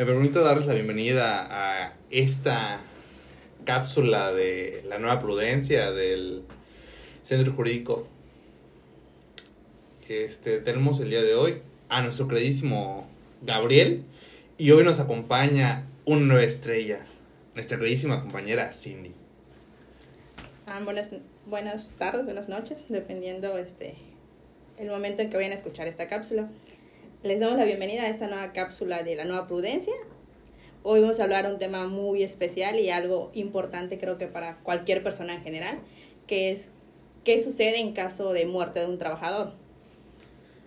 Me permito darles la bienvenida a esta cápsula de la nueva prudencia del Centro Jurídico. Este, tenemos el día de hoy a nuestro queridísimo Gabriel y hoy nos acompaña una nueva estrella, nuestra queridísima compañera Cindy. Ah, buenas, buenas tardes, buenas noches, dependiendo este el momento en que vayan a escuchar esta cápsula. Les damos la bienvenida a esta nueva cápsula de la nueva prudencia. Hoy vamos a hablar un tema muy especial y algo importante creo que para cualquier persona en general, que es qué sucede en caso de muerte de un trabajador.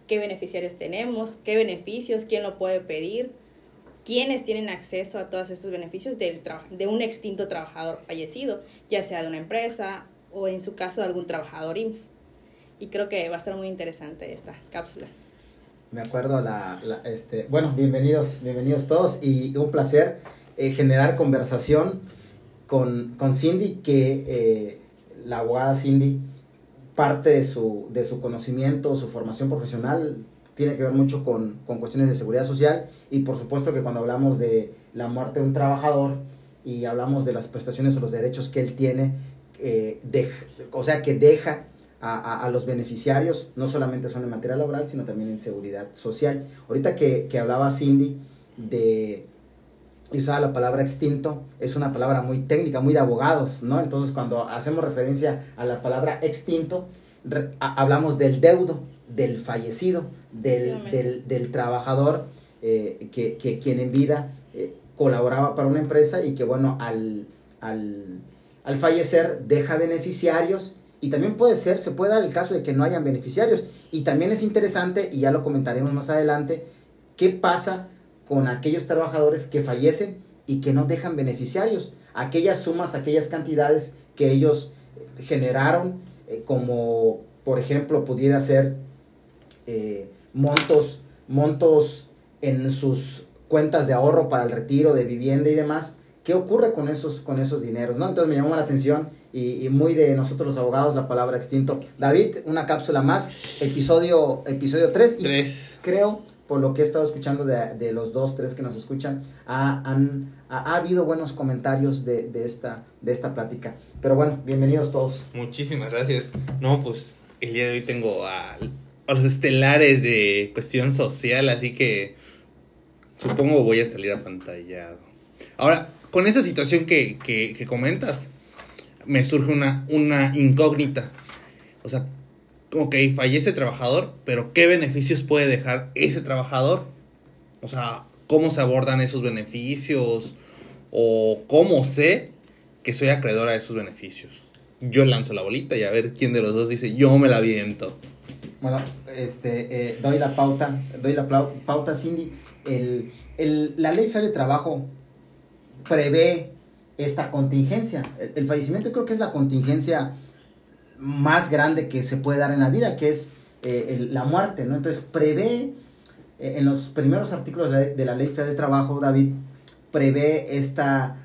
¿Qué beneficiarios tenemos? ¿Qué beneficios? ¿Quién lo puede pedir? ¿Quiénes tienen acceso a todos estos beneficios del de un extinto trabajador fallecido, ya sea de una empresa o en su caso de algún trabajador IMSS? Y creo que va a estar muy interesante esta cápsula me acuerdo la, este, bueno, bienvenidos, bienvenidos todos y un placer eh, generar conversación con, con Cindy, que eh, la abogada Cindy, parte de su, de su conocimiento, su formación profesional, tiene que ver mucho con, con, cuestiones de seguridad social y por supuesto que cuando hablamos de la muerte de un trabajador y hablamos de las prestaciones o los derechos que él tiene, eh, de, o sea, que deja a, a, los beneficiarios, no solamente son en materia laboral, sino también en seguridad social. Ahorita que, que hablaba Cindy de usaba la palabra extinto, es una palabra muy técnica, muy de abogados, ¿no? Entonces cuando hacemos referencia a la palabra extinto, hablamos del deudo, del fallecido, del, del, del trabajador eh, que, que, quien en vida eh, colaboraba para una empresa y que bueno, al, al, al fallecer deja beneficiarios y también puede ser, se puede dar el caso de que no hayan beneficiarios. Y también es interesante, y ya lo comentaremos más adelante, qué pasa con aquellos trabajadores que fallecen y que no dejan beneficiarios. Aquellas sumas, aquellas cantidades que ellos generaron, eh, como por ejemplo pudiera ser eh, montos, montos en sus cuentas de ahorro para el retiro de vivienda y demás. ¿Qué ocurre con esos, con esos dineros? ¿no? Entonces me llamó la atención y, muy de nosotros los abogados la palabra extinto. David, una cápsula más, episodio, episodio 3. Y creo, por lo que he estado escuchando de, de los dos, tres que nos escuchan, ha, han, ha, habido buenos comentarios de, de, esta, de esta plática. Pero bueno, bienvenidos todos. Muchísimas gracias. No, pues el día de hoy tengo a, a los estelares de cuestión social, así que supongo voy a salir a pantallado. Ahora, con esa situación que, que, que comentas, me surge una, una incógnita. O sea, ok, fallece el trabajador, pero ¿qué beneficios puede dejar ese trabajador? O sea, ¿cómo se abordan esos beneficios? ¿O cómo sé que soy acreedor a esos beneficios? Yo lanzo la bolita y a ver quién de los dos dice, yo me la viento. Bueno, este, eh, doy la pauta, doy la pauta, Cindy. El, el, la ley de trabajo prevé esta contingencia. El, fallecimiento creo que es la contingencia más grande que se puede dar en la vida, que es eh, la muerte, ¿no? Entonces prevé, eh, en los primeros artículos de la, Ley Federal del Trabajo, David, prevé esta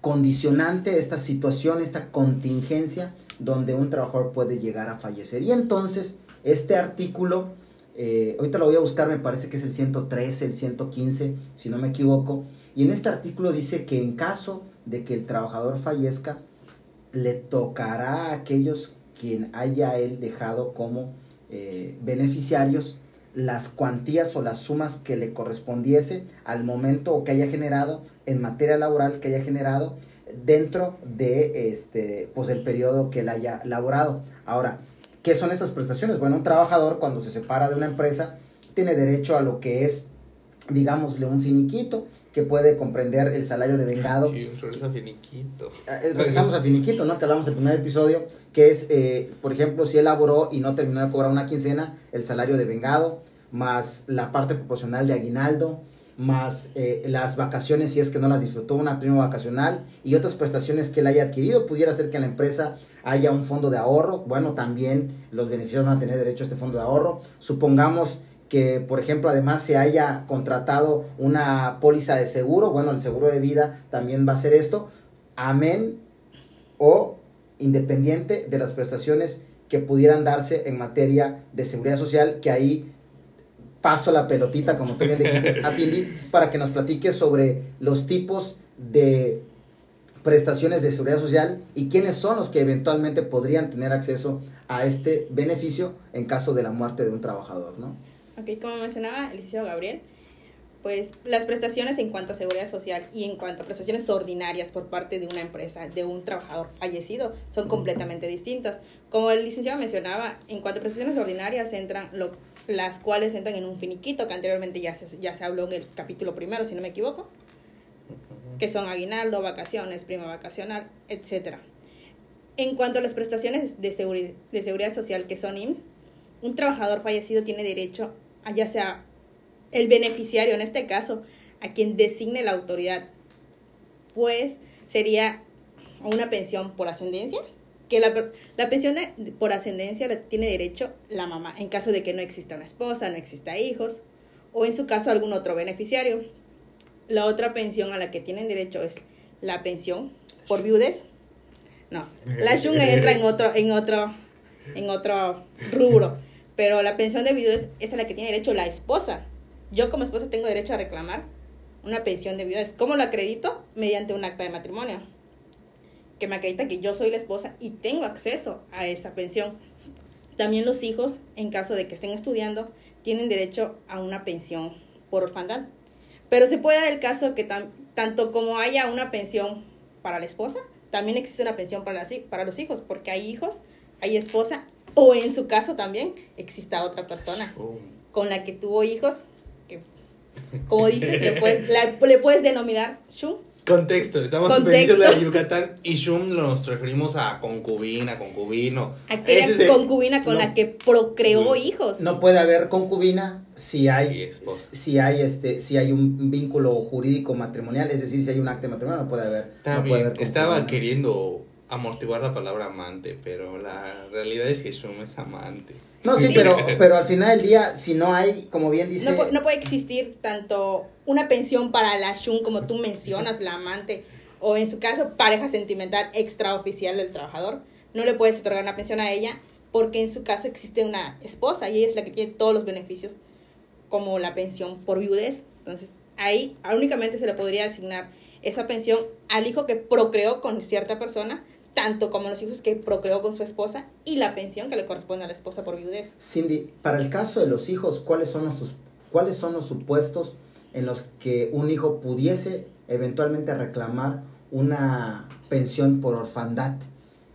condicionante, esta situación, esta contingencia donde un trabajador puede llegar a fallecer. Y entonces, este artículo, eh, ahorita lo voy a buscar, me parece que es el 113, el 115, si no me equivoco, y en este artículo dice que en caso de que el trabajador fallezca, le tocará a aquellos quien haya él dejado como eh, beneficiarios las cuantías o las sumas que le correspondiese al momento o que haya generado en materia laboral que haya generado dentro de este pues el periodo que él haya laborado. Ahora, ¿qué son estas prestaciones? Bueno, un trabajador cuando se separa de una empresa tiene derecho a lo que es digámosle un finiquito que puede comprender el salario de vengado. Sí, regresa a finiquito. Ah, eh, regresamos a finiquito, ¿no? Que hablamos el primer episodio, que es, eh, por ejemplo, si él laboró y no terminó de cobrar una quincena, el salario de vengado, más la parte proporcional de aguinaldo, más eh, las vacaciones si es que no las disfrutó, una prima vacacional y otras prestaciones que él haya adquirido. Pudiera ser que en la empresa haya un fondo de ahorro. Bueno, también los beneficios van a tener derecho a este fondo de ahorro. Supongamos que, por ejemplo, además se haya contratado una póliza de seguro, bueno, el seguro de vida también va a ser esto, amén o independiente de las prestaciones que pudieran darse en materia de seguridad social, que ahí paso la pelotita, como tú bien dijiste, a Cindy, para que nos platique sobre los tipos de prestaciones de seguridad social y quiénes son los que eventualmente podrían tener acceso a este beneficio en caso de la muerte de un trabajador, ¿no? Ok, como mencionaba el licenciado Gabriel, pues las prestaciones en cuanto a seguridad social y en cuanto a prestaciones ordinarias por parte de una empresa, de un trabajador fallecido, son completamente distintas. Como el licenciado mencionaba, en cuanto a prestaciones ordinarias entran lo, las cuales entran en un finiquito, que anteriormente ya se, ya se habló en el capítulo primero, si no me equivoco, que son aguinaldo, vacaciones, prima vacacional, etcétera. En cuanto a las prestaciones de, seguridad, de seguridad social que son IMSS, un trabajador fallecido tiene derecho a ya sea el beneficiario, en este caso, a quien designe la autoridad, pues sería una pensión por ascendencia, que la, la pensión por ascendencia la tiene derecho la mamá, en caso de que no exista una esposa, no exista hijos, o en su caso algún otro beneficiario. La otra pensión a la que tienen derecho es la pensión por viudes. No, la Shunga entra en otro, en otro, en otro rubro, pero la pensión de viudes es a la que tiene derecho la esposa yo como esposa tengo derecho a reclamar una pensión de viudez. ¿Cómo lo acredito? Mediante un acta de matrimonio, que me acredita que yo soy la esposa y tengo acceso a esa pensión. También los hijos, en caso de que estén estudiando, tienen derecho a una pensión por orfandad. Pero se puede dar el caso que tanto como haya una pensión para la esposa, también existe una pensión para los hijos, porque hay hijos, hay esposa, o en su caso también exista otra persona oh. con la que tuvo hijos como dices, le puedes, le puedes denominar Shum. Contexto, estamos en Península de Yucatán y Shum nos referimos a concubina, concubino. Aquella concubina con la que procreó hijos. No puede haber concubina si hay, si hay este, si hay un vínculo jurídico matrimonial, es decir, si hay un acta matrimonial, no puede haber. no puede haber Estaba queriendo amortiguar la palabra amante, pero la realidad es que Shum es amante. No, sí, pero, pero al final del día, si no hay, como bien dice... No, no puede existir tanto una pensión para la Shun, como tú mencionas, la amante, o en su caso, pareja sentimental extraoficial del trabajador. No le puedes otorgar una pensión a ella porque en su caso existe una esposa y ella es la que tiene todos los beneficios como la pensión por viudez. Entonces, ahí únicamente se le podría asignar esa pensión al hijo que procreó con cierta persona tanto como los hijos que procreó con su esposa y la pensión que le corresponde a la esposa por viudez. Cindy, para el caso de los hijos, ¿cuáles son los, cuáles son los supuestos en los que un hijo pudiese eventualmente reclamar una pensión por orfandad?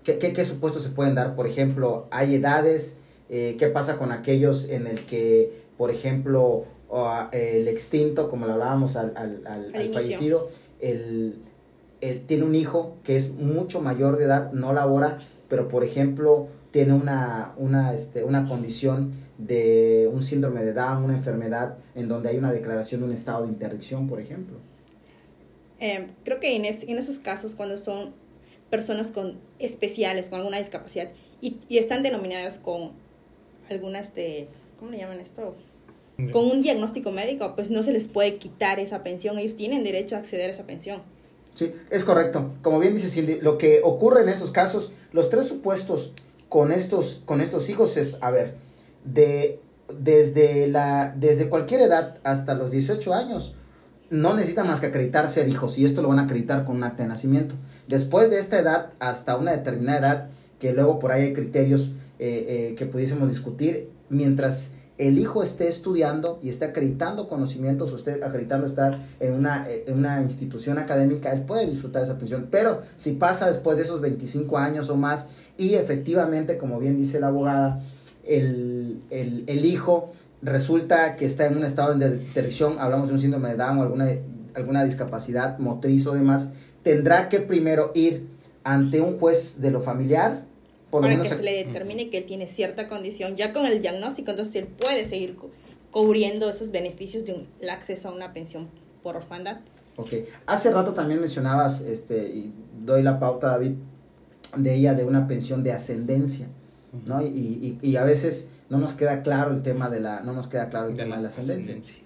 ¿Qué, qué, supuestos se pueden dar? Por ejemplo, ¿hay edades? Eh, ¿Qué pasa con aquellos en el que, por ejemplo, el extinto, como lo hablábamos al, al, al fallecido, el, él tiene un hijo que es mucho mayor de edad, no labora, pero por ejemplo tiene una, una, este, una condición de un síndrome de Down, una enfermedad en donde hay una declaración de un estado de interdicción, por ejemplo. Eh, creo que en, en, esos casos, cuando son personas con especiales, con alguna discapacidad, y, y están denominadas con algunas de, ¿cómo le llaman esto? Con un diagnóstico médico, pues no se les puede quitar esa pensión, ellos tienen derecho a acceder a esa pensión. Sí, es correcto. Como bien dice Cindy, lo que ocurre en estos casos, los tres supuestos con estos, con estos hijos es, a ver, de, desde, la, desde cualquier edad hasta los 18 años, no necesitan más que acreditar ser hijos y esto lo van a acreditar con un acta de nacimiento. Después de esta edad hasta una determinada edad, que luego por ahí hay criterios eh, eh, que pudiésemos discutir, mientras el hijo esté estudiando y esté acreditando conocimientos o esté acreditando estar en una, en una institución académica, él puede disfrutar esa pensión. Pero si pasa después de esos 25 años o más y efectivamente, como bien dice la abogada, el, hijo resulta que está en un estado de interdicción, hablamos de un síndrome de Down o alguna, alguna discapacidad motriz o demás, tendrá que primero ir ante un juez de lo familiar para que se le determine que él tiene cierta condición, ya con el diagnóstico, entonces él puede seguir cubriendo esos beneficios de un, acceso a una pensión por orfandad. Ok, hace rato también mencionabas, este, y doy la pauta, David, de ella de una pensión de ascendencia, ¿no? Y, y, a veces no nos queda claro el tema de la, no nos queda claro el tema de la ascendencia. ascendencia.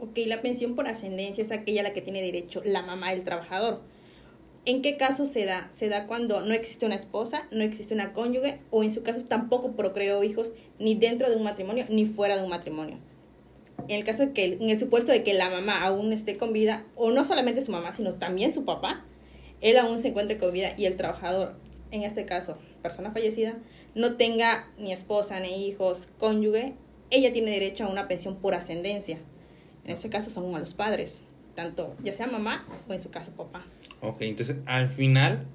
Ok, la pensión por ascendencia es aquella a la que tiene derecho la mamá del trabajador ¿En qué caso se da? Se da cuando no existe una esposa, no existe una cónyuge o en su caso tampoco procreó hijos ni dentro de un matrimonio ni fuera de un matrimonio. en el caso que, en el supuesto de que la mamá aún esté con vida, o no solamente su mamá, sino también su papá, él aún se encuentre con vida y el trabajador, en este caso, persona fallecida, no tenga ni esposa, ni hijos, cónyuge, ella tiene derecho a una pensión por ascendencia. En este caso son a los padres, tanto ya sea mamá o en su caso papá. Ok, entonces al final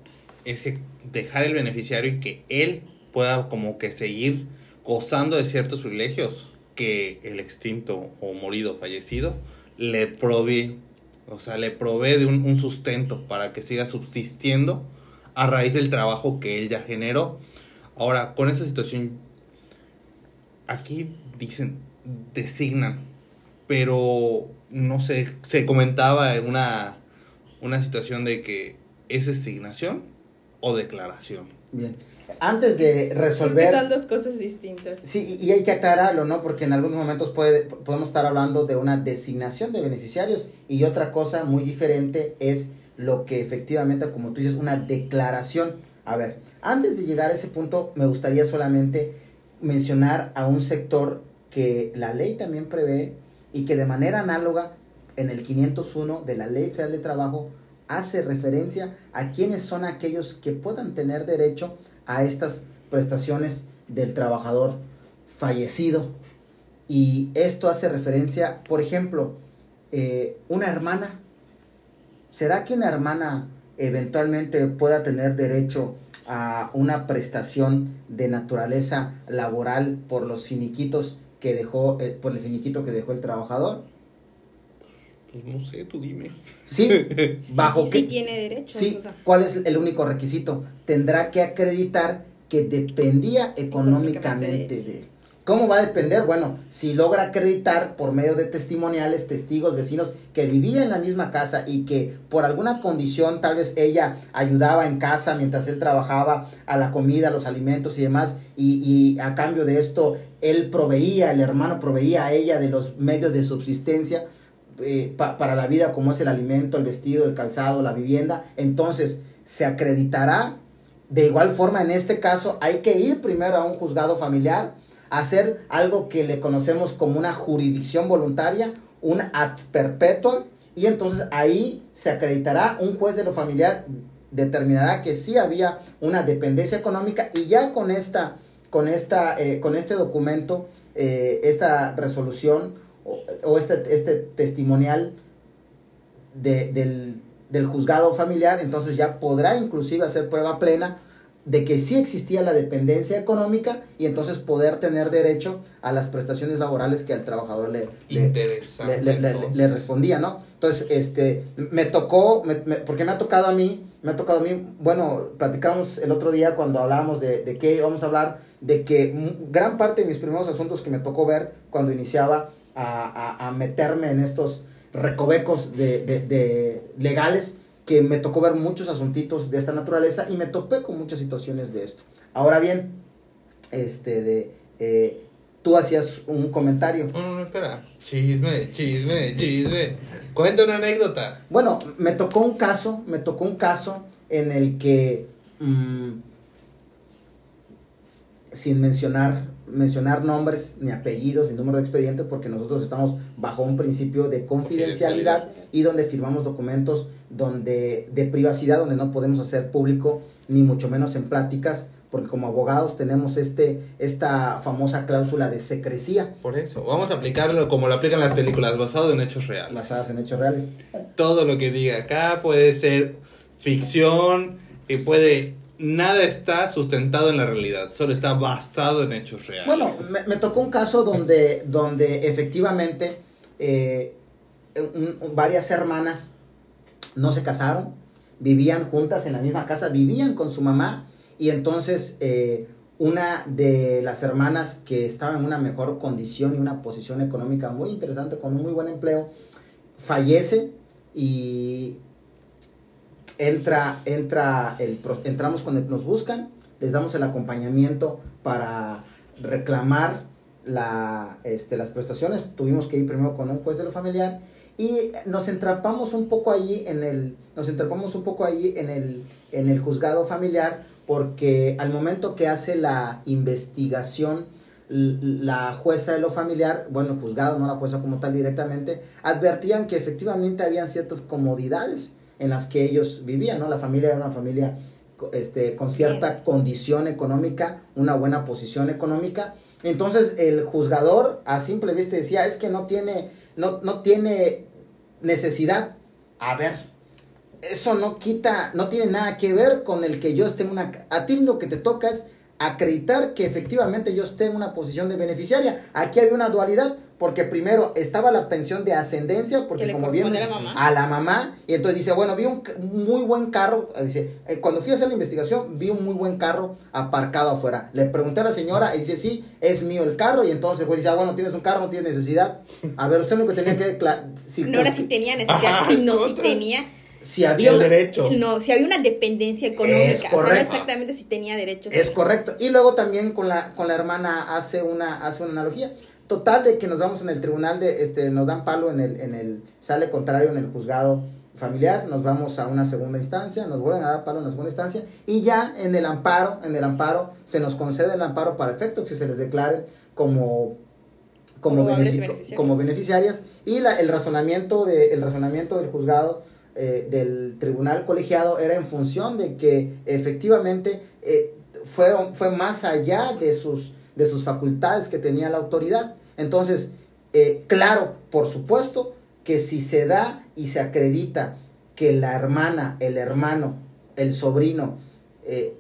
es que dejar el beneficiario y que él pueda como que seguir gozando de ciertos privilegios que el extinto o morido fallecido le provee, o sea, le provee de un, un sustento para que siga subsistiendo a raíz del trabajo que él ya generó. Ahora, con esa situación, aquí dicen, designan, pero no sé, se comentaba en una, una situación de que es designación o declaración. Bien. Antes de resolver... Es que son dos cosas distintas. Sí, y hay que aclararlo, ¿no? Porque en algunos momentos puede, podemos estar hablando de una designación de beneficiarios y otra cosa muy diferente es lo que efectivamente, como tú dices, una declaración. A ver, antes de llegar a ese punto, me gustaría solamente mencionar a un sector que la ley también prevé y que de manera análoga en el 501 de la Ley Federal de Trabajo hace referencia a quienes son aquellos que puedan tener derecho a estas prestaciones del trabajador fallecido. Y esto hace referencia, por ejemplo, eh, una hermana. ¿Será que una hermana eventualmente pueda tener derecho a una prestación de naturaleza laboral por los finiquitos que dejó, eh, por el finiquito que dejó el trabajador? Pues no sé, tú dime. Sí, bajo sí, qué. sí tiene derecho. Sí, o sea, ¿cuál es el único requisito? Tendrá que acreditar que dependía económicamente de él. ¿Cómo va a depender? Bueno, si logra acreditar por medio de testimoniales, testigos, vecinos que vivían en la misma casa y que por alguna condición tal vez ella ayudaba en casa mientras él trabajaba a la comida, los alimentos y demás, y, a cambio de esto él proveía, el hermano proveía a ella de los medios de subsistencia, eh, pa- para la vida como es el alimento, el vestido, el calzado, la vivienda, entonces se acreditará. De igual forma, en este caso, hay que ir primero a un juzgado familiar, hacer algo que le conocemos como una jurisdicción voluntaria, un ad perpetuum, y entonces ahí se acreditará, un juez de lo familiar determinará que sí había una dependencia económica y ya con esta, con esta, eh, con este documento, eh, esta resolución o, este, este testimonial de- del, del juzgado familiar, entonces ya podrá inclusive hacer prueba plena de que sí existía la dependencia económica y entonces poder tener derecho a las prestaciones laborales que al trabajador le, le, le, respondía, ¿no? Entonces, este, me tocó, me- me- porque me ha tocado a mí, me ha tocado a mí, bueno, platicamos el otro día cuando hablábamos de, de qué íbamos a hablar, de que gran parte de mis primeros asuntos que me tocó ver cuando iniciaba a, a- a meterme en estos recovecos de, de- de legales, que me tocó ver muchos asuntitos de esta naturaleza y me topé con muchas situaciones de esto. Ahora bien, este, de, eh, tú hacías un comentario. No, no, no, espera. Chisme, chisme, chisme. Cuenta una anécdota. Bueno, me tocó un caso, me tocó un caso en el que, mm, sin mencionar, mencionar nombres, ni apellidos, ni número de expediente, porque nosotros estamos bajo un principio de confidencialidad y donde firmamos documentos donde, de privacidad, donde no podemos hacer público, ni mucho menos en pláticas, porque como abogados tenemos este, esta famosa cláusula de secrecía Por eso, vamos a aplicarlo como lo aplican las películas, basado en hechos reales. basadas en hechos reales. Todo lo que diga acá puede ser ficción, y puede... Nada está sustentado en la realidad, solo está basado en hechos reales. Bueno, me, tocó un caso donde, donde efectivamente eh, varias hermanas no se casaron, vivían juntas en la misma casa, vivían con su mamá y entonces eh, una de las hermanas que estaba en una mejor condición y una posición económica muy interesante, con un muy buen empleo, fallece y entra, entra el, entramos el, nos buscan, les damos el acompañamiento para reclamar la, este, las prestaciones. Tuvimos que ir primero con un juez de lo familiar y nos entrampamos un poco ahí en el, nos entrampamos un poco ahí en el, en el juzgado familiar porque al momento que hace la investigación la jueza de lo familiar, bueno, juzgado, no la jueza como tal directamente, advertían que efectivamente habían ciertas comodidades en las que ellos vivían, ¿no? La familia era una familia este, con cierta condición económica, una buena posición económica. Entonces el juzgador a simple vista decía, es que no tiene, no, no tiene necesidad. A ver, eso no quita, no tiene nada que ver con el que yo esté en una... A ti lo que te toca es acreditar que efectivamente yo esté en una posición de beneficiaria. Aquí había una dualidad, porque primero estaba la pensión de ascendencia, porque como bien a la, mamá, y entonces dice, bueno, vi un muy buen carro, dice, eh, cuando fui a hacer la investigación, vi un muy buen carro aparcado afuera. Le pregunté a la señora y dice, sí, es mío el carro, y entonces pues dice, ah, bueno, tienes un carro, no tienes necesidad. A ver, usted lo que tenía que... Si, no era si tenía necesidad, sino si tenía si había el derecho. No, si había una dependencia económica. Es correcto. exactamente si tenía derechos. Es correcto. Y luego también con la, con la hermana hace una, hace una analogía. Total de que nos vamos en el tribunal de, este, nos dan palo en el, en el, sale contrario en el juzgado familiar, nos vamos a una segunda instancia, nos vuelven a dar palo en la segunda instancia, y ya en el amparo, en el amparo, se nos concede el amparo para efecto que se les declare como como, como beneficiarias y la, el razonamiento de el razonamiento del juzgado eh, del tribunal colegiado era en función de que efectivamente eh, fueron, fue más allá de sus, de sus facultades que tenía la autoridad. Entonces, eh, claro, por supuesto que si se da y se acredita que la hermana, el hermano, el sobrino,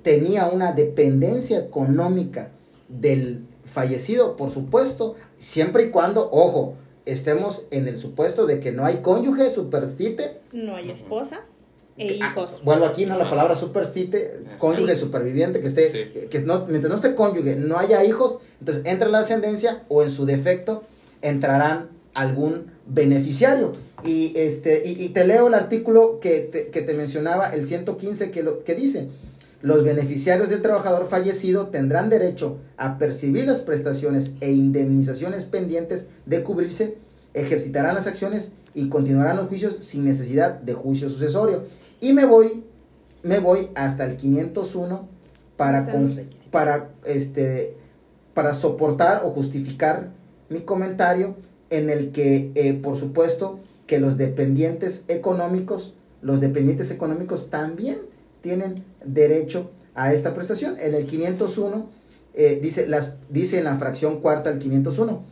tenía una dependencia económica del fallecido, por supuesto, siempre y cuando, ojo, estemos en el supuesto de que no hay cónyuge superstite. No hay esposa e ah, hijos. vuelvo aquí, ¿no? La palabra superstite, cónyuge superviviente, que esté, que no, mientras no esté cónyuge, no haya hijos, entonces entra la ascendencia o en su defecto entrarán algún beneficiario. Y, este, y, te leo el artículo que te, que te mencionaba, el 115, que, lo, que dice, los beneficiarios del trabajador fallecido tendrán derecho a percibir las prestaciones e indemnizaciones pendientes de cubrirse, ejercitarán las acciones y continuarán los juicios sin necesidad de juicio sucesorio. Y me voy, me voy hasta el 501 para, para, este, para soportar o justificar mi comentario en el que, eh, por supuesto, que los dependientes económicos, los dependientes económicos también tienen derecho a esta prestación. En el 501 eh, dice, las, dice en la fracción cuarta del 501,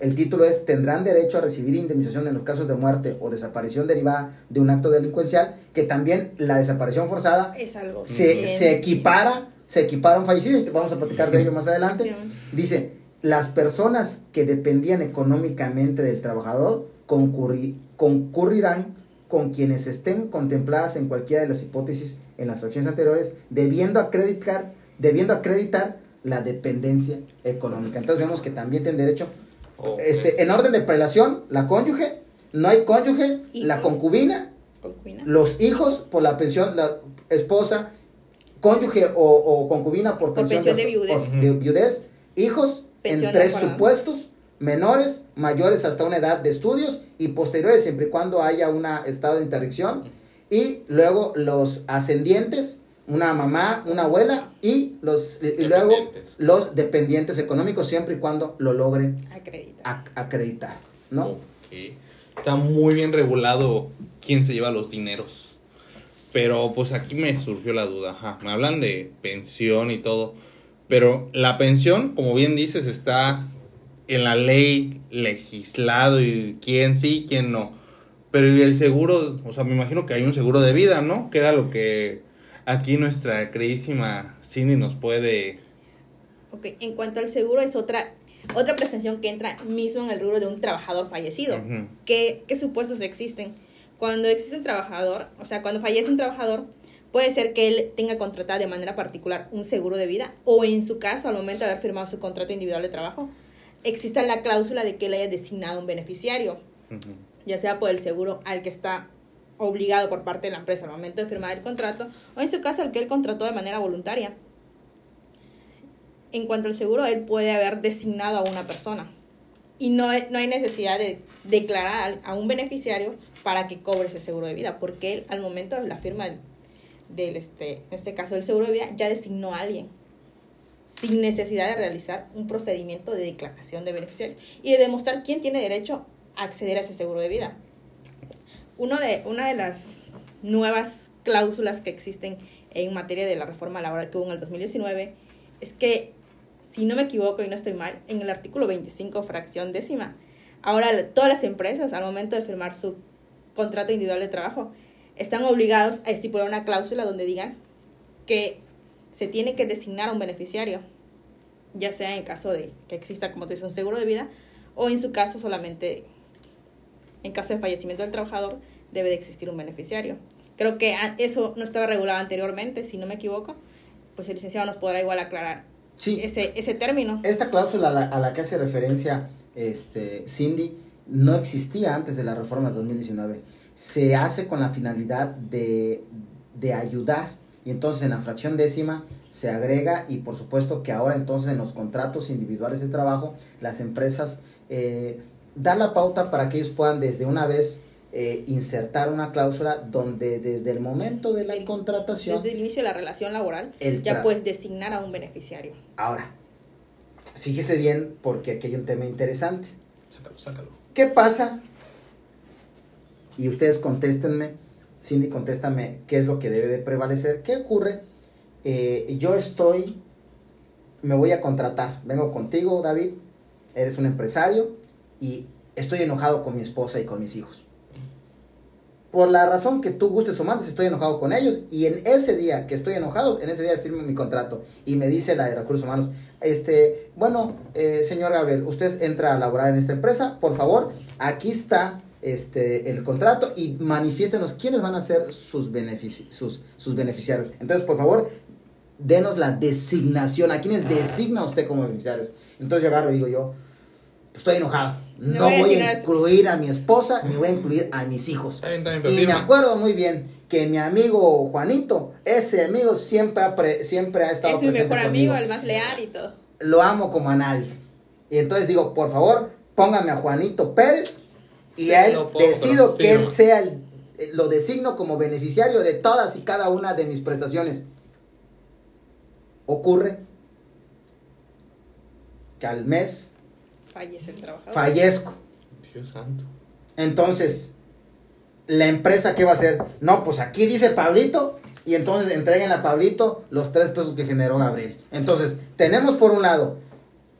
el título es, tendrán derecho a recibir indemnización en los casos de muerte o desaparición derivada de un acto delincuencial, que también la desaparición forzada es algo se, se, equipara, se equipara a un fallecido, y vamos a platicar de ello más adelante. Dice, las personas que dependían económicamente del trabajador concurrirán con quienes estén contempladas en cualquiera de las hipótesis en las fracciones anteriores, debiendo acreditar, debiendo acreditar la dependencia económica. Entonces vemos que también tienen derecho, este, en orden de prelación, la cónyuge, no hay cónyuge, la concubina, los hijos por la pensión, la esposa, cónyuge o, concubina por, pensión, de, viudez. hijos en tres supuestos menores, mayores hasta una edad de estudios y posteriores, siempre y cuando haya un estado de interdicción. Y luego los ascendientes, una mamá, una abuela y, los, y luego los dependientes económicos, siempre y cuando lo logren acreditar. ¿no? Está muy bien regulado quién se lleva los dineros. Pero pues aquí me surgió la duda. Me hablan de pensión y todo. Pero la pensión, como bien dices, está en la ley legislado y quién sí, quién no. Pero el seguro, o sea, me imagino que hay un seguro de vida, ¿no? Que era lo que aquí nuestra queridísima Cindy nos puede... Ok, en cuanto al seguro es otra, otra prestación que entra mismo en el rubro de un trabajador fallecido. ¿Qué, ¿Qué supuestos existen? Cuando existe un trabajador, o sea, cuando fallece un trabajador, puede ser que él tenga contratado de manera particular un seguro de vida o en su caso, al momento de haber firmado su contrato individual de trabajo, exista la cláusula de que él haya designado un beneficiario, ya sea por el seguro al que está obligado por parte de la empresa al momento de firmar el contrato, o en su caso al que él contrató de manera voluntaria. En cuanto al seguro, él puede haber designado a una persona y no no hay necesidad de declarar a un beneficiario para que cobre ese seguro de vida, porque él al momento de la firma del, este, en este caso del seguro de vida ya designó a alguien sin necesidad de realizar un procedimiento de declaración de beneficiarios y de demostrar quién tiene derecho a acceder a ese seguro de vida. Uno de, una de las nuevas cláusulas que existen en materia de la reforma laboral que hubo en el 2019 es que, si no me equivoco y no estoy mal, en el artículo 25, fracción décima, ahora todas las empresas al momento de firmar su contrato individual de trabajo están obligados a estipular una cláusula donde digan que se tiene que designar a un beneficiario, ya sea en caso de que exista, como te dice, un seguro de vida, o en su caso solamente, en caso de fallecimiento del trabajador, debe de existir un beneficiario. Creo que eso no estaba regulado anteriormente, si no me equivoco, pues el licenciado nos podrá igual aclarar ese, ese término. Esta cláusula a la, a la que hace referencia este, Cindy no existía antes de la reforma de 2019. Se hace con la finalidad de, de ayudar y entonces en la fracción décima se agrega y por supuesto que ahora entonces en los contratos individuales de trabajo las empresas eh, dan la pauta para que ellos puedan desde una vez eh, insertar una cláusula donde desde el momento de la contratación desde el inicio de la relación laboral ya puedes designar a un beneficiario ahora fíjese bien porque aquí hay un tema interesante sácalo, sácalo. ¿qué pasa? y ustedes contéstenme Cindy, contéstame qué es lo que debe de prevalecer. ¿Qué ocurre? Eh, yo estoy, me voy a contratar, vengo contigo, David, eres un empresario y estoy enojado con mi esposa y con mis hijos. Por la razón que tú gustes o mandes, estoy enojado con ellos y en ese día que estoy enojado, en ese día firmo mi contrato y me dice la de recursos humanos, este, bueno, eh, señor Gabriel, usted entra a laborar en esta empresa, por favor, aquí está este, el contrato y manifiéstenos quiénes van a ser sus, sus, sus beneficiarios. Entonces, por favor, denos la designación. ¿A quiénes designa usted como beneficiarios? Entonces yo agarro y digo yo, estoy enojado. No, voy, a, incluir a mi esposa, ni voy a incluir a mis hijos. y me acuerdo muy bien que mi amigo Juanito, ese amigo siempre siempre ha estado Es mi mejor amigo, el más leal y todo. Lo amo como a nadie. Y entonces digo, por favor, póngame a Juanito Pérez y a él decido que él sea el, eh, lo designo como beneficiario de todas y cada una de mis prestaciones. Ocurre que al mes fallece el trabajador. Fallezco. Dios santo. Entonces, la empresa qué va a hacer? No, pues aquí dice Pablito y entonces entreguen a Pablito los tres pesos que generó Gabriel. Entonces, tenemos por un lado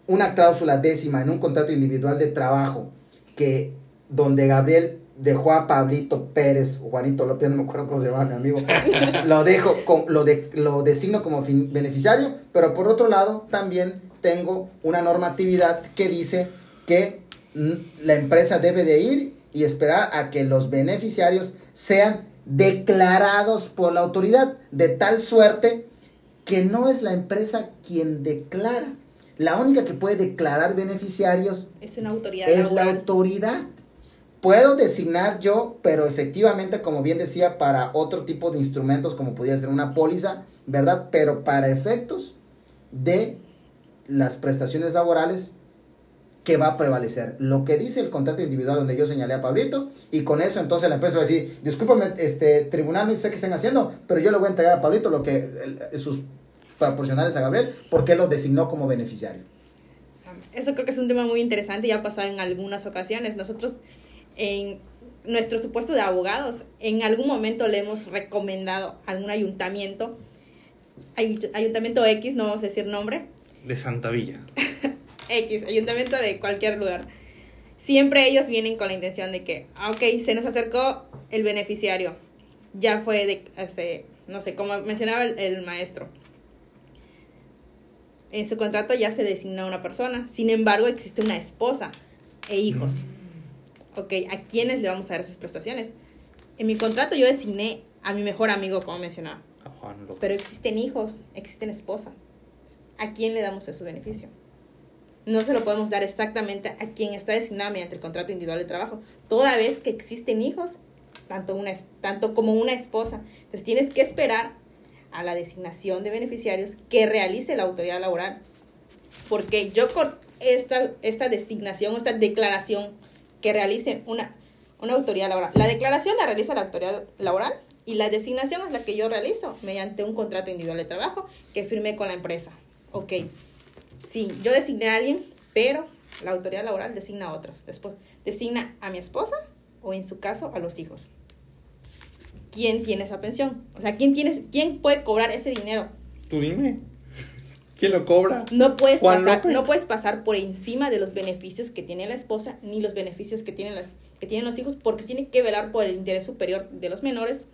una cláusula décima en un contrato individual de trabajo que donde Gabriel dejó a Pablito Pérez, o Juanito López, no me acuerdo cómo se llama mi amigo, lo dejo, lo, de, lo designo como beneficiario, pero por otro lado también tengo una normatividad que dice que la empresa debe de ir y esperar a que los beneficiarios sean declarados por la autoridad, de tal suerte que no es la empresa quien declara. La única que puede declarar beneficiarios es, una autoridad es la autoridad. Puedo designar yo, pero efectivamente, como bien decía, para otro tipo de instrumentos, como pudiera ser una póliza, ¿verdad? Pero para efectos de las prestaciones laborales, ¿qué va a prevalecer? Lo que dice el contrato individual donde yo señalé a Pablito, y con eso entonces la empresa va a decir, discúlpame, este tribunal, no sé qué estén haciendo, pero yo le voy a entregar a Pablito lo que sus proporcionales a Gabriel, porque lo designó como beneficiario. Eso creo que es un tema muy interesante y ha pasado en algunas ocasiones. Nosotros en nuestro supuesto de abogados, en algún momento le hemos recomendado a algún ayuntamiento, ayuntamiento X, no vamos a decir nombre. De Santa Villa. X, ayuntamiento de cualquier lugar. Siempre ellos vienen con la intención de que, ah, ok, se nos acercó el beneficiario. Ya fue de, este, no sé, como mencionaba el, maestro. En su contrato ya se designó una persona. Sin embargo, existe una esposa e hijos. Mm ok, ¿a quiénes le vamos a dar esas prestaciones? En mi contrato yo designé a mi mejor amigo, como mencionaba. A Juan López. Pero existen hijos, existen esposa. ¿A quién le damos ese beneficio? No se lo podemos dar exactamente a quien está designado mediante el contrato individual de trabajo, toda vez que existen hijos, tanto, una, tanto como una esposa. Entonces tienes que esperar a la designación de beneficiarios que realice la autoridad laboral. Porque yo con esta, esta designación, esta declaración que realice una, una autoridad laboral. La declaración la realiza la autoridad laboral y la designación es la que yo realizo mediante un contrato individual de trabajo que firmé con la empresa. Ok, sí, yo designé a alguien, pero la autoridad laboral designa a otros. Después, designa a mi esposa o en su caso a los hijos. ¿Quién tiene esa pensión? O sea, ¿quién, tiene, quién puede cobrar ese dinero? Tú dime. ¿Quién lo cobra? No puedes, Juan pasar, López. no puedes pasar por encima de los beneficios que tiene la esposa ni los beneficios que tienen, las, que tienen los hijos porque tiene que velar por el interés superior de los menores,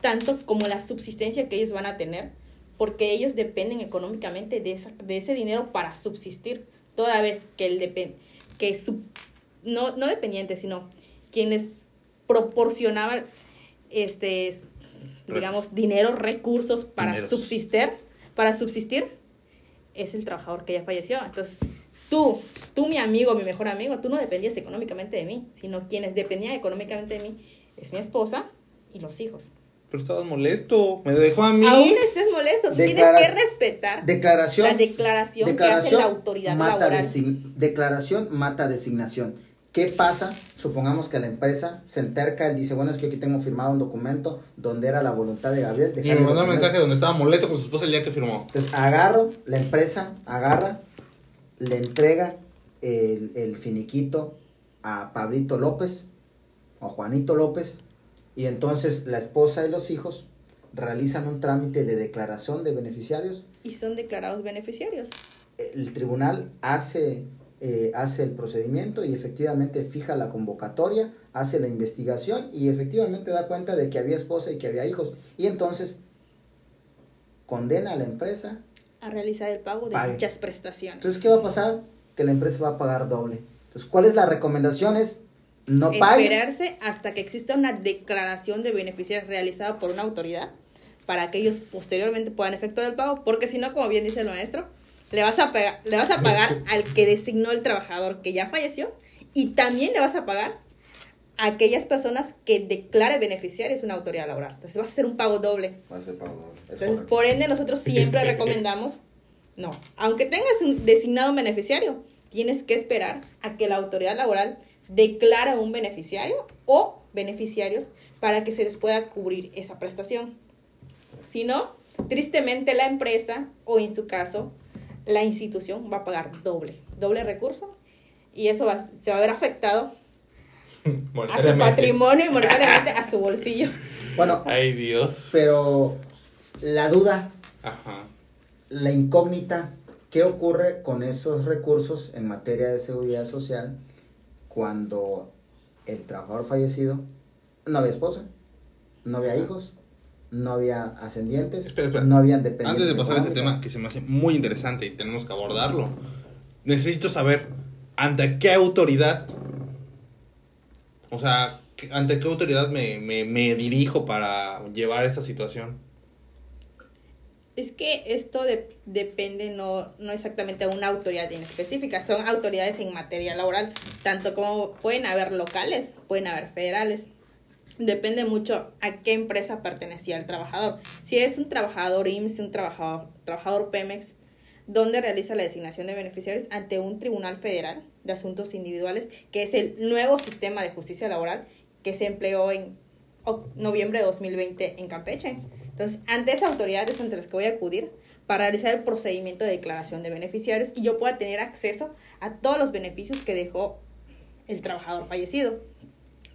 tanto como la subsistencia que ellos van a tener, porque ellos dependen económicamente de, esa, de ese dinero para subsistir, toda vez que el depen, que no, no dependiente, sino quienes proporcionaban este digamos dinero, recursos para Dineros. subsistir, para subsistir, es el trabajador que ya falleció. Entonces, tú, tú mi amigo, mi mejor amigo, tú no dependías económicamente de mí, sino quienes dependían económicamente de mí es mi esposa y los hijos. Pero estabas molesto. Me dejó a mí. Aún estés molesto, tú tienes que respetar Declaración. la declaración, que hace la autoridad mata laboral. declaración mata designación. ¿Qué pasa? Supongamos que la empresa se enterca, él dice, bueno, es que aquí tengo firmado un documento donde era la voluntad de Gabriel. Y me mandó un mensaje donde estaba molesto con su esposa el día que firmó. Entonces agarro, la empresa agarra, le entrega el, el finiquito a Pablito López o a Juanito López y entonces la esposa y los hijos realizan un trámite de declaración de beneficiarios. Y son declarados beneficiarios. El tribunal hace, eh, hace el procedimiento y efectivamente fija la convocatoria, hace la investigación y efectivamente da cuenta de que había esposa y que había hijos. Y entonces condena a la empresa a realizar el pago de Pague. dichas prestaciones. Entonces, ¿qué va a pasar? Que la empresa va a pagar doble. Entonces, ¿cuál es la recomendación? Es no pagues. Esperarse hasta que exista una declaración de beneficiarios realizada por una autoridad para que ellos posteriormente puedan efectuar el pago, porque si no, como bien dice el maestro, le vas a pagar, le vas a pagar al que designó el trabajador que ya falleció y también le vas a pagar a aquellas personas que declare beneficiarios una autoridad laboral. Entonces vas a hacer un pago doble. Va a ser pago doble. Es Entonces, correcto. por ende, nosotros siempre recomendamos, no, aunque tengas un designado beneficiario, tienes que esperar a que la autoridad laboral declara un beneficiario o beneficiarios para que se les pueda cubrir esa prestación. Si no, tristemente la empresa o en su caso la institución va a pagar doble, doble recurso y eso va, se va a ver afectado a su patrimonio y monetariamente a su bolsillo. Bueno, Ay, Dios. pero la duda, Ajá. la incógnita, ¿qué ocurre con esos recursos en materia de seguridad social cuando el trabajador fallecido no había esposa, no había hijos, no había ascendientes, Espera, espera. no habían dependientes? Antes de pasar a ese tema que se me hace muy interesante y tenemos que abordarlo, necesito saber ante qué autoridad, o sea, ante qué autoridad me, me, me dirijo para llevar esta situación. Es que esto de- depende no, no exactamente de una autoridad en específica, son autoridades en materia laboral, tanto como pueden haber locales, pueden haber federales. Depende mucho a qué empresa pertenecía el trabajador. Si es un trabajador IMSS, un trabajador, trabajador Pemex, donde realiza la designación de beneficiarios ante un tribunal federal de asuntos individuales, que es el nuevo sistema de justicia laboral que se empleó en noviembre de 2020 en Campeche. Entonces, ante esa autoridad es ante las que voy a acudir para realizar el procedimiento de declaración de beneficiarios y yo pueda tener acceso a todos los beneficios que dejó el trabajador fallecido.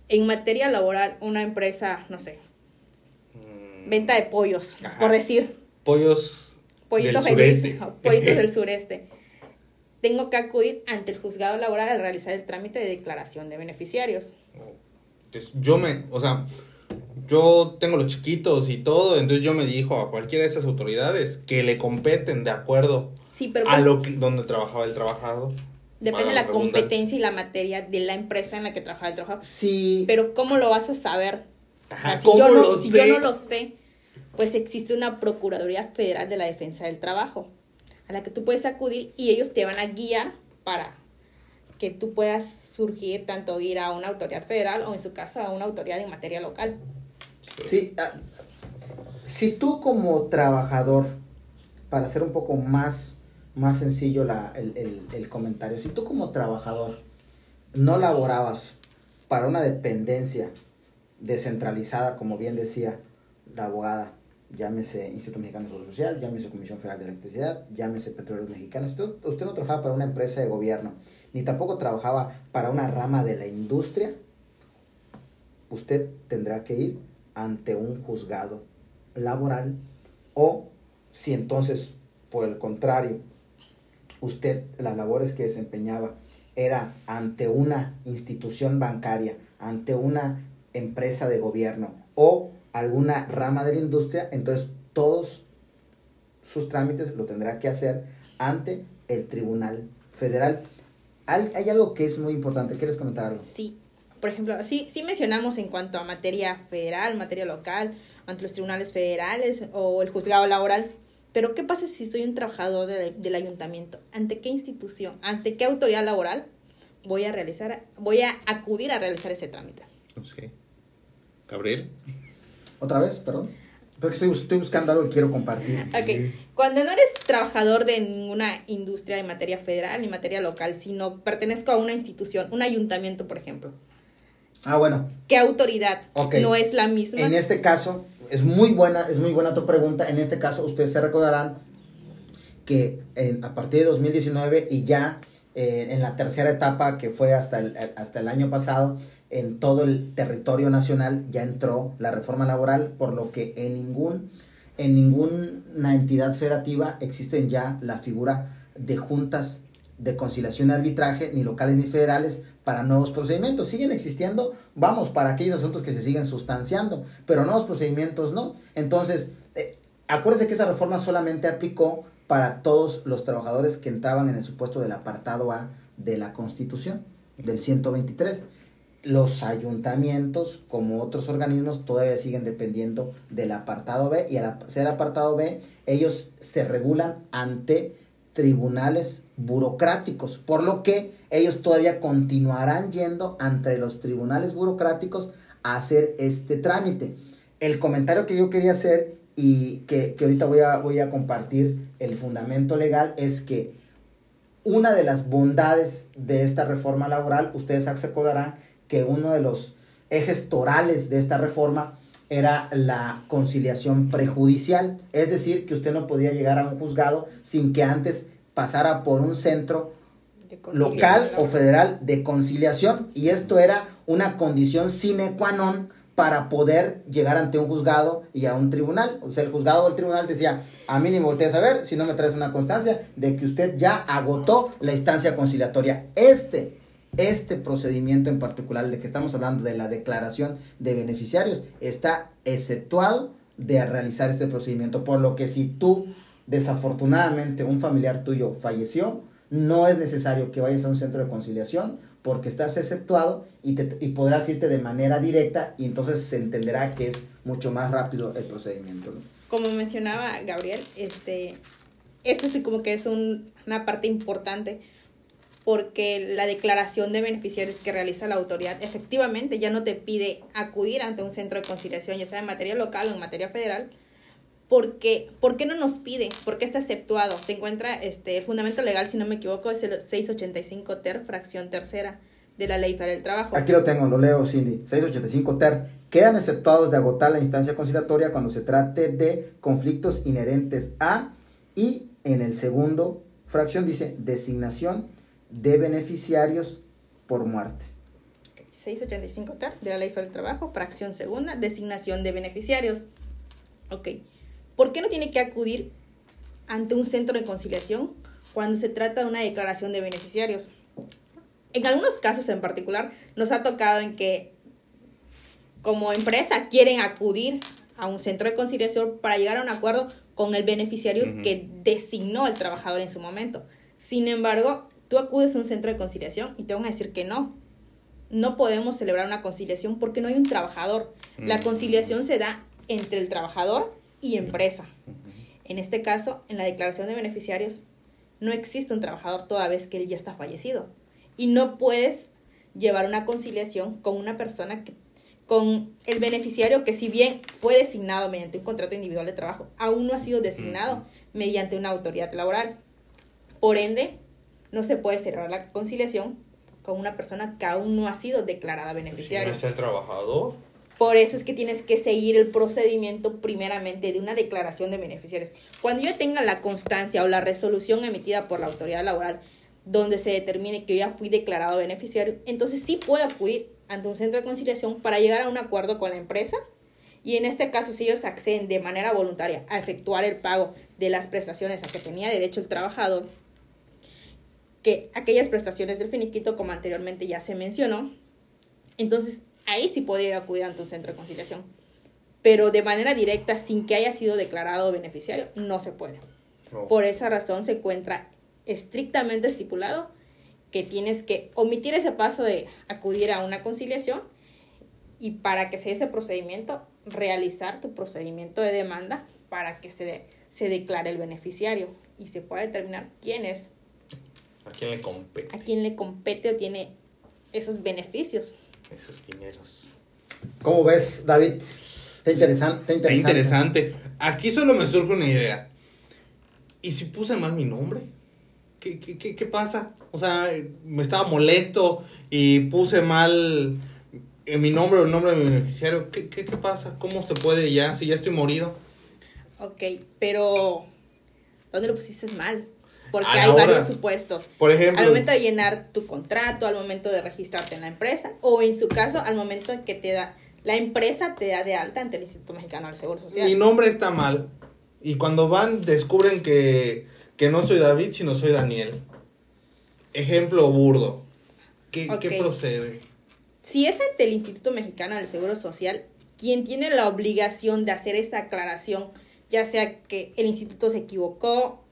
En materia laboral, una empresa, no sé, Mm, venta de pollos, Ajá. por decir, Pollos pollitos del sureste. pollitos del sureste. Tengo que acudir ante el juzgado laboral al realizar el trámite de declaración de beneficiarios. Entonces, yo me, o sea, yo tengo los chiquitos y todo, entonces yo me dirijo a cualquiera de esas autoridades que le competen de acuerdo Sí, pero a lo que donde trabajaba el trabajador. depende de la competencia y la materia de la empresa en la que trabaja el trabajador. Sí, Pero ¿cómo lo vas a saber? O sea, Ajá, si, ¿cómo yo no, lo si sé? yo no lo sé, pues existe una Procuraduría Federal de la Defensa del Trabajo a la que tú puedes acudir y ellos te van a guiar para que tú puedas surgir tanto ir a una autoridad federal o en su caso a una autoridad en materia local. Sí, ah, si tú como trabajador, para hacer un poco más, más sencillo el, el- el comentario, si tú como trabajador no laborabas para una dependencia descentralizada, como bien decía la abogada, llámese Instituto Mexicano de Seguro Social, llámese Comisión Federal de Electricidad, llámese Petróleos Mexicanos. Usted, usted no trabajaba para una empresa de gobierno, ni tampoco trabajaba para una rama de la industria, usted tendrá que ir ante un juzgado laboral o si entonces, por el contrario, usted las labores que desempeñaba era ante una institución bancaria, ante una empresa de gobierno o alguna rama de la industria, entonces todos sus trámites lo tendrá que hacer ante el Tribunal Federal. Hay, algo que es muy importante. ¿Quieres comentar algo? Sí. Por ejemplo, sí, sí mencionamos en cuanto a materia federal, materia local, ante los tribunales federales o el juzgado laboral. Pero ¿qué pasa si soy un trabajador del ayuntamiento? ¿Ante qué institución, ante qué autoridad laboral voy a realizar, voy a acudir a realizar ese trámite? Sí. Gabriel. Otra vez, perdón. Porque estoy, estoy buscando algo que quiero compartir. Ok. Cuando no eres trabajador de ninguna industria de materia federal ni materia local, sino pertenezco a una institución, un ayuntamiento, por ejemplo. Ah, bueno. ¿Qué autoridad no es la misma? En este caso, es muy buena, es muy buena tu pregunta. En este caso, ustedes se recordarán que a partir de 2019 y ya eh, en la tercera etapa que fue hasta el, hasta el año pasado, en todo el territorio nacional ya entró la reforma laboral, por lo que en ningún en ninguna entidad federativa existen ya la figura de juntas de conciliación y arbitraje, ni locales ni federales, para nuevos procedimientos. Siguen existiendo, vamos, para aquellos asuntos que se siguen sustanciando, pero nuevos procedimientos no. Entonces, eh, acuérdense que esa reforma solamente aplicó para todos los trabajadores que entraban en el supuesto del apartado A de la Constitución, del 123 los ayuntamientos, como otros organismos, todavía siguen dependiendo del apartado B y al ser apartado B, ellos se regulan ante tribunales burocráticos, por lo que ellos todavía continuarán yendo ante los tribunales burocráticos a hacer este trámite. El comentario que yo quería hacer y que, que ahorita voy a, voy a compartir el fundamento legal es que una de las bondades de esta reforma laboral, ustedes se acordarán, que uno de los ejes torales de esta reforma era la conciliación prejudicial, es decir, que usted no podía llegar a un juzgado sin que antes pasara por un centro local o federal de conciliación y esto era una condición sine qua non para poder llegar ante un juzgado y a un tribunal. O sea, el juzgado o el tribunal decía, a mí ni me voltees a ver si no me traes una constancia de que usted ya agotó la instancia conciliatoria. Este este procedimiento en particular, de que estamos hablando de la declaración de beneficiarios, está exceptuado de realizar este procedimiento, por lo que si tú desafortunadamente un familiar tuyo falleció, no es necesario que vayas a un centro de conciliación porque estás exceptuado y, podrás irte de manera directa y entonces se entenderá que es mucho más rápido el procedimiento. Como mencionaba Gabriel, este, esto sí como que es una parte importante porque la declaración de beneficiarios que realiza la autoridad efectivamente ya no te pide acudir ante un centro de conciliación, ya sea en materia local o en materia federal. Porque, ¿Por qué no nos pide? ¿Por qué está exceptuado? Se encuentra este, el fundamento legal, si no me equivoco, es el 685 ter, fracción tercera de la Ley Federal del Trabajo. Aquí lo tengo, lo leo, Cindy. 685 ter. Quedan exceptuados de agotar la instancia conciliatoria cuando se trate de conflictos inherentes a y en el segundo fracción dice designación de beneficiarios por muerte. 685 TAR de la Ley Federal del Trabajo, fracción segunda, designación de beneficiarios. Ok. ¿Por qué no tiene que acudir ante un centro de conciliación cuando se trata de una declaración de beneficiarios? En algunos casos en particular nos ha tocado en que como empresa quieren acudir a un centro de conciliación para llegar a un acuerdo con el beneficiario que designó el trabajador en su momento. Sin embargo, Tú acudes a un centro de conciliación y te van a decir que no. No podemos celebrar una conciliación porque no hay un trabajador. La conciliación se da entre el trabajador y empresa. En este caso, en la declaración de beneficiarios, no existe un trabajador toda vez que él ya está fallecido. Y no puedes llevar una conciliación con una persona que, con el beneficiario que si bien fue designado mediante un contrato individual de trabajo, aún no ha sido designado mediante una autoridad laboral. Por ende, no se puede celebrar la conciliación con una persona que aún no ha sido declarada beneficiaria. ¿No está el trabajador? Por eso es que tienes que seguir el procedimiento primeramente de una declaración de beneficiarios. Cuando yo tenga la constancia o la resolución emitida por la autoridad laboral donde se determine que yo ya fui declarado beneficiario, entonces sí puedo acudir ante un centro de conciliación para llegar a un acuerdo con la empresa. Y en este caso, si ellos acceden de manera voluntaria a efectuar el pago de las prestaciones a que tenía derecho el trabajador, que aquellas prestaciones del finiquito, como anteriormente ya se mencionó, entonces ahí sí podría acudir ante un centro de conciliación. Pero de manera directa, sin que haya sido declarado beneficiario, no se puede. Oh. Por esa razón se encuentra estrictamente estipulado que tienes que omitir ese paso de acudir a una conciliación y para que sea ese procedimiento, realizar tu procedimiento de demanda para que se, de- se declare el beneficiario y se pueda determinar quién es, ¿A quién le compete a quién le compete o tiene esos beneficios. Esos dineros? ¿Cómo ves, David? Está interesante. Está Está interesante. interesante. Aquí solo me surge una idea. ¿Y si puse mal mi nombre? ¿Qué, qué, qué, qué pasa? O sea, me estaba molesto y puse mal eh, mi nombre o el nombre de mi beneficiario. ¿Qué, qué, qué pasa? ¿Cómo se puede ya? Si ya estoy morido. Ok, pero ¿dónde lo pusiste mal? Porque hay varios supuestos. Por ejemplo, Al momento de llenar tu contrato, al momento de registrarte en la empresa, o en su caso, al momento en que te da, la empresa te da de alta ante el Instituto Mexicano del Seguro Social. mi nombre está mal. Y cuando van, descubren que, que no soy David, sino soy Daniel. Ejemplo burdo. ¿Qué, ¿qué procede? Si es ante el Instituto Mexicano del Seguro Social, quien tiene la obligación de hacer esa aclaración, ya sea que el instituto se equivocó,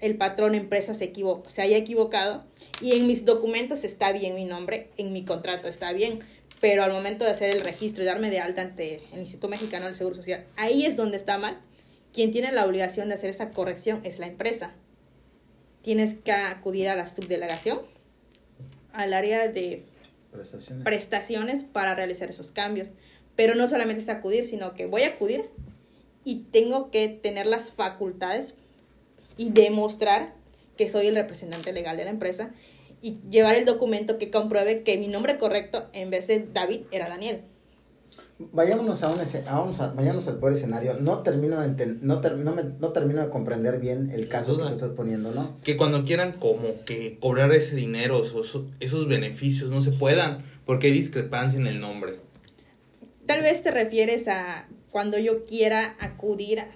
el patrón empresa se, equivo- se haya equivocado, y en mis documentos está bien mi nombre, en mi contrato está bien, pero al momento de hacer el registro y darme de alta ante el Instituto Mexicano del Seguro Social, ahí es donde está mal. Quien tiene la obligación de hacer esa corrección es la empresa. Tienes que acudir a la subdelegación, al área de Prestaciones. prestaciones para realizar esos cambios. Pero no solamente es acudir, sino que voy a acudir y tengo que tener las facultades y demostrar que soy el representante legal de la empresa y llevar el documento que compruebe que mi nombre correcto en vez de David era Daniel. Vayámonos a un vamos a- vayámonos al peor escenario. No termino de enten- no, ter- no, me- no termino de comprender bien el caso que tú estás poniendo, ¿no? que cuando quieran como que cobrar ese dinero o esos, esos beneficios no se puedan porque hay discrepancia en el nombre. Tal vez te refieres a cuando yo quiera acudir a,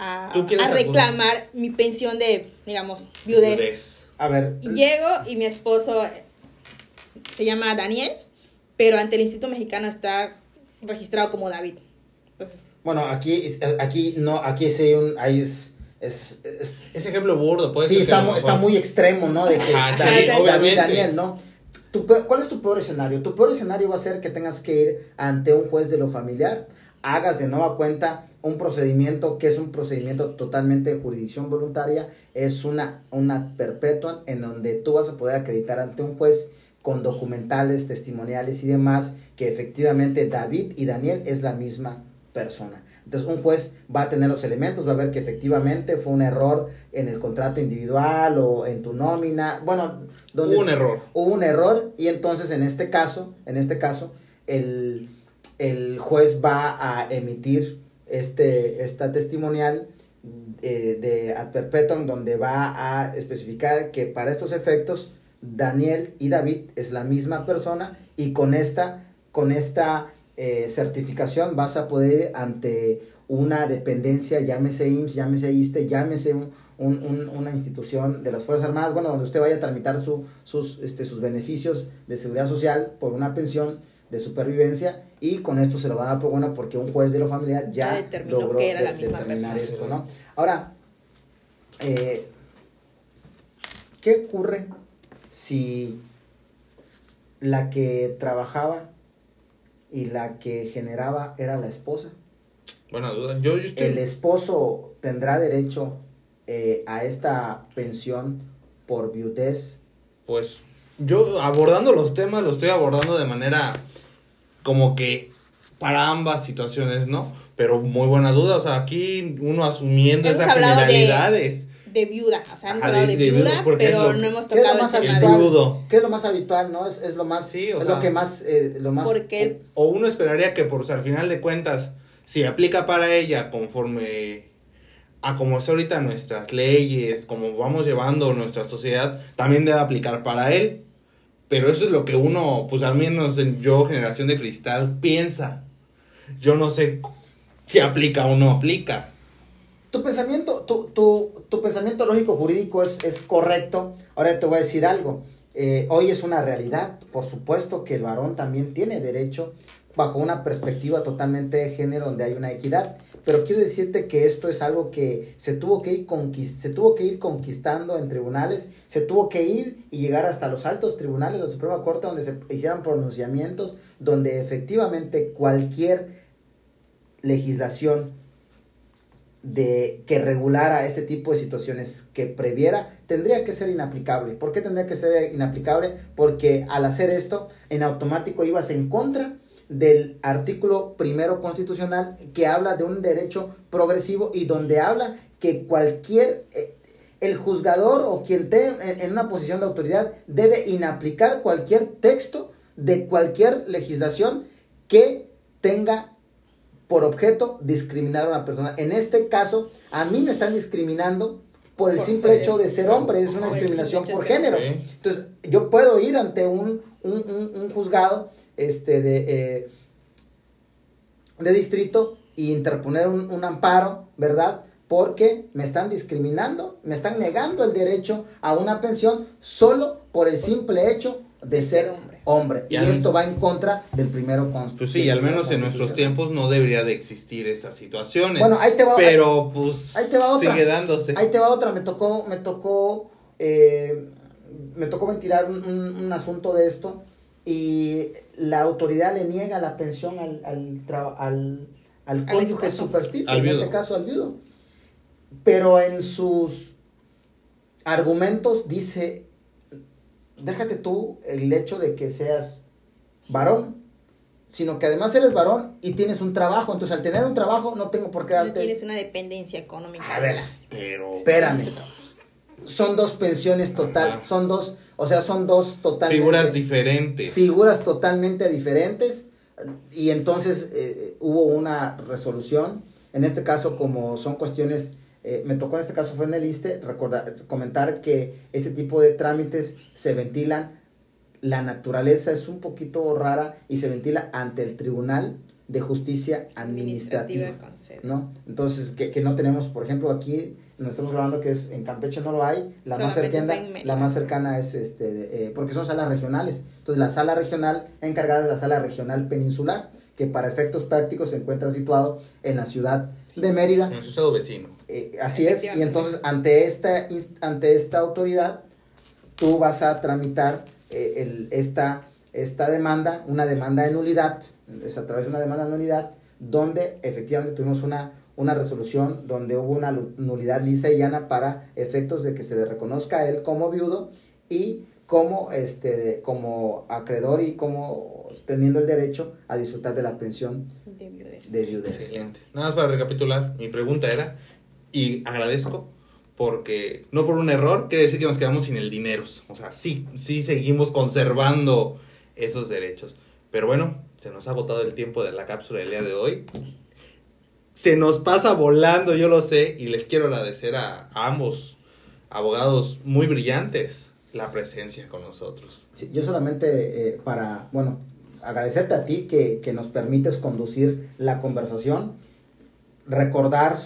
a- Tú reclamar mi pensión de, digamos, viudez. Viudez. A ver, Y llego y mi esposo eh, se llama Daniel, pero ante el Instituto Mexicano está registrado como David. Entonces, bueno, aquí aquí no aquí sí hay un ahí es es, es- Ese ejemplo burdo puede sí ser está, mu- está muy extremo, ¿no? De que Ajá, sí, David, David obviamente. Daniel, ¿no? Tu peor- ¿Cuál es tu peor escenario? Tu peor escenario va a ser que tengas que ir ante un juez de lo familiar, hagas de nueva cuenta un procedimiento que es un procedimiento totalmente de jurisdicción voluntaria, es una, una perpetua en donde tú vas a poder acreditar ante un juez con documentales, testimoniales y demás que efectivamente David y Daniel es la misma persona. Entonces un juez va a tener los elementos, va a ver que efectivamente fue un error en el contrato individual o en tu nómina, bueno, donde Hubo un error. hubo un error y entonces en este caso, en este caso, el, el juez va a emitir este, esta testimonial eh, de ad perpetuum donde va a especificar que para estos efectos Daniel y David es la misma persona y con esta, con esta eh, certificación vas a poder ante una dependencia, llámese IMSS, llámese ISTE, llámese un- un- un- una institución de las Fuerzas Armadas, bueno, donde usted vaya a tramitar su, sus, este, sus beneficios de seguridad social por una pensión de supervivencia y con esto se lo va a dar por bueno porque un juez de lo familiar ya, Ya determinó logró que era la misma determinar persona. esto, ¿no? Ahora, eh, ¿qué ocurre si la que trabajaba y la que generaba era la esposa? Buena duda. Yo, yo estoy... ¿El esposo tendrá derecho eh, a esta pensión por viudez? Pues yo abordando los temas lo estoy abordando de manera como que para ambas situaciones, ¿no? Pero muy buena duda, o sea, aquí uno asumiendo Hemos esas de- generalidades. de viuda. O sea, hemos hablado de- viuda, es pero lo- no hemos ¿Qué es tocado más el tema viudo. ¿Qué es lo más habitual, no? Es, es lo más, Sí, o es sea, lo que más, eh, lo más... Porque O uno esperaría que, por, al final de cuentas, si aplica para ella conforme a como está ahorita nuestras leyes, como vamos llevando nuestra sociedad, también debe aplicar para él. Pero eso es lo que uno, pues al menos en yo, generación de cristal, piensa. Yo no sé si aplica o no aplica. Tu pensamiento, tu, tu, tu pensamiento lógico jurídico es, es correcto. Ahora te voy a decir algo. Eh, hoy es una realidad. Por supuesto que el varón también tiene derecho bajo una perspectiva totalmente de género donde hay una equidad. Pero quiero decirte que esto es algo que se tuvo que ir, se tuvo que ir conquistando en tribunales, se tuvo que ir y llegar hasta los altos tribunales, la Suprema Corte, donde se hicieran pronunciamientos, donde efectivamente cualquier legislación de que regulara este tipo de situaciones que previera tendría que ser inaplicable. ¿Por qué tendría que ser inaplicable? Porque al hacer esto en automático ibas en contra del artículo primero constitucional que habla de un derecho progresivo y donde habla que cualquier eh, el juzgador o quien esté en, en una posición de autoridad debe inaplicar cualquier texto de cualquier legislación que tenga por objeto discriminar a una persona. En este caso, a mí me están discriminando por el Por simple ser- hecho de ser hombre, es una discriminación por género. Entonces, yo puedo ir ante un, un, un- un juzgado este, de, eh, de distrito y interponer un, un amparo, ¿verdad? Porque me están discriminando, me están negando el derecho a una pensión solo por el simple hecho de ser hombre. hombre. Y Y al- esto va en contra del primero constitucional. Pues sí, al menos en nuestros tiempos no debería de existir esas situaciones. Bueno, ahí te va, pero pues ahí te va otra. sigue dándose. Ahí te va otra, me tocó, me tocó, eh, me tocó ventilar un, un- un asunto de esto y la autoridad le niega la pensión al, al, al, al cónyuge Al en este caso al viudo. Pero en sus argumentos dice, déjate tú el hecho de que seas varón, sino que además eres varón y tienes un trabajo, entonces al tener un trabajo no tengo por qué No darte... tienes una dependencia económica. A ver, Pero Espérame. Son dos pensiones total, Ajá. son dos, o sea, son dos totalmente figuras diferentes. figuras totalmente diferentes y entonces eh, hubo una resolución. En este caso, como son cuestiones, eh, me tocó en este caso fue en el ISTE recordar, comentar que ese tipo de trámites se ventilan, la naturaleza es un poquito rara y se ventila ante el Tribunal de Justicia Administrativa. ¿no? Entonces, que, que no tenemos, por ejemplo, aquí, nos estamos grabando que es en Campeche no lo hay, la más cercana, la más cercana es este, de- eh, porque son salas regionales. Entonces, la sala regional encargada es la sala regional peninsular, que para efectos prácticos se encuentra situado en la ciudad de Mérida. En su estado vecino. Eh, así es, y entonces ante esta, ante esta autoridad, tú vas a tramitar eh, el, esta, esta demanda, una demanda de nulidad, es a través de una demanda de nulidad, donde efectivamente tuvimos una, una resolución donde hubo una nulidad lisa y llana para efectos de que se le reconozca a él como viudo y como, este, como acreedor y como teniendo el derecho a disfrutar de la pensión De viudez. de viudez. Excelente. Nada más para recapitular, mi pregunta era, y agradezco, porque no por un error quiere decir que nos quedamos sin el dinero. O sea, sí, sí seguimos conservando esos derechos. Pero bueno, se nos ha agotado el tiempo de la cápsula del día de hoy. Se nos pasa volando, yo lo sé, y les quiero agradecer a, ambos abogados muy brillantes la presencia con nosotros. Yo solamente eh, para, bueno, agradecerte a ti que, que nos permites conducir la conversación, recordar,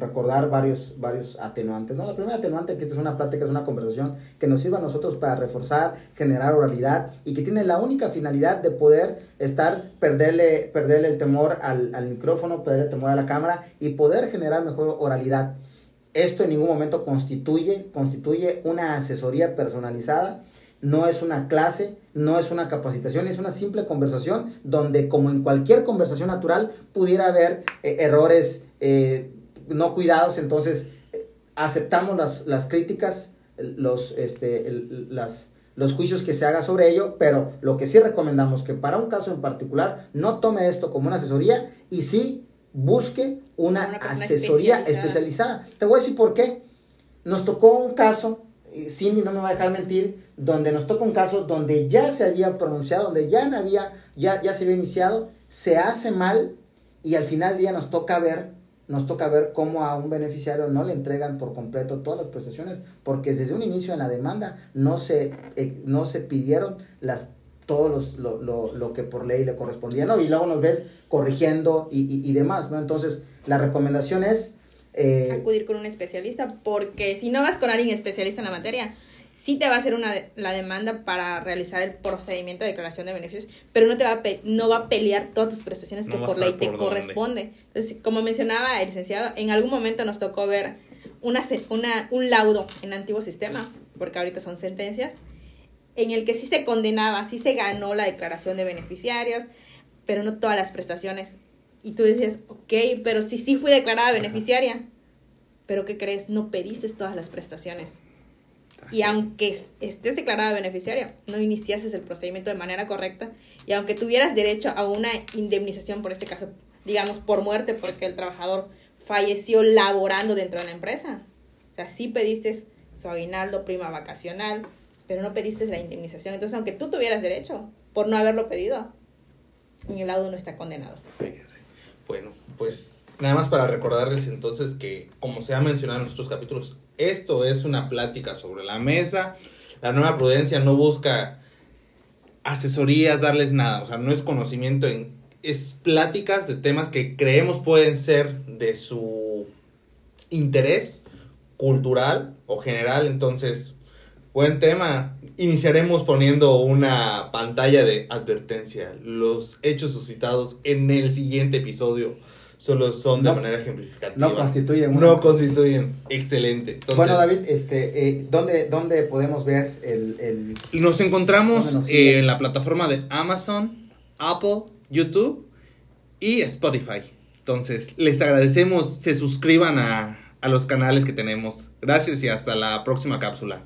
recordar varios, varios atenuantes. ¿no? La primera atenuante que esta es una plática, es una conversación que nos sirva a nosotros para reforzar, generar oralidad y que tiene la única finalidad de poder estar, perderle, perderle el temor al, al micrófono, perderle el temor a la cámara y poder generar mejor oralidad. Esto en ningún momento constituye, constituye una asesoría personalizada, no es una clase, no es una capacitación, es una simple conversación donde como en cualquier conversación natural pudiera haber eh, errores eh, no cuidados, entonces eh, aceptamos las, las críticas, los, este, el- las, los juicios que se haga sobre ello, pero lo que sí recomendamos que para un caso en particular no tome esto como una asesoría y sí busque una, asesoría especializada. especializada. Te voy a decir por qué. nos tocó un caso, Cindy no me va a dejar mentir, donde nos tocó un caso donde ya se había pronunciado, donde ya, había, ya, ya se había iniciado, se hace mal y al final del día nos toca ver nos toca ver cómo a un beneficiario no le entregan por completo todas las prestaciones, porque desde un inicio en la demanda no se, eh, no se pidieron las todo los, lo, lo, lo, que por ley le correspondía, ¿no? Y luego nos ves corrigiendo y, y, y demás, ¿no? Entonces, la recomendación es... Eh, Acudir con un especialista, porque si no vas con alguien especialista en la materia, sí te va a hacer una la demanda para realizar el procedimiento de declaración de beneficios, pero no te va a, no va a pelear todas tus prestaciones que por ley te corresponde. Entonces, como mencionaba el licenciado, en algún momento nos tocó ver una, una, un laudo en antiguo sistema, porque ahorita son sentencias, en el que sí se condenaba, sí se ganó la declaración de beneficiarios, pero no todas las prestaciones. Y tú decías, ok, pero si sí fui declarada beneficiaria, pero ¿qué crees? No pediste todas las prestaciones y aunque estés declarada beneficiaria, no iniciases el procedimiento de manera correcta y aunque tuvieras derecho a una indemnización por este caso, digamos por muerte porque el trabajador falleció laborando dentro de la empresa. O sea, sí pediste su aguinaldo, prima vacacional, pero no pediste la indemnización. Entonces, aunque tú tuvieras derecho por no haberlo pedido, en el lado no está condenado. Bueno, pues nada más para recordarles entonces que, como se ha mencionado en nuestros capítulos, esto es una plática sobre la mesa. La nueva prudencia no busca asesorías, darles nada. O sea, no es conocimiento en... Es pláticas de temas que creemos pueden ser de su interés cultural o general. Entonces, buen tema. Iniciaremos poniendo una pantalla de advertencia. Los hechos suscitados en el siguiente episodio solo son de manera ejemplificativa. No constituyen No constituyen. Excelente. bueno, David, este, eh, ¿dónde, ¿dónde podemos ver el...? el nos encontramos en la plataforma de Amazon, Apple, YouTube y Spotify. Entonces, les agradecemos, se suscriban a, a los canales que tenemos. Gracias y hasta la próxima cápsula.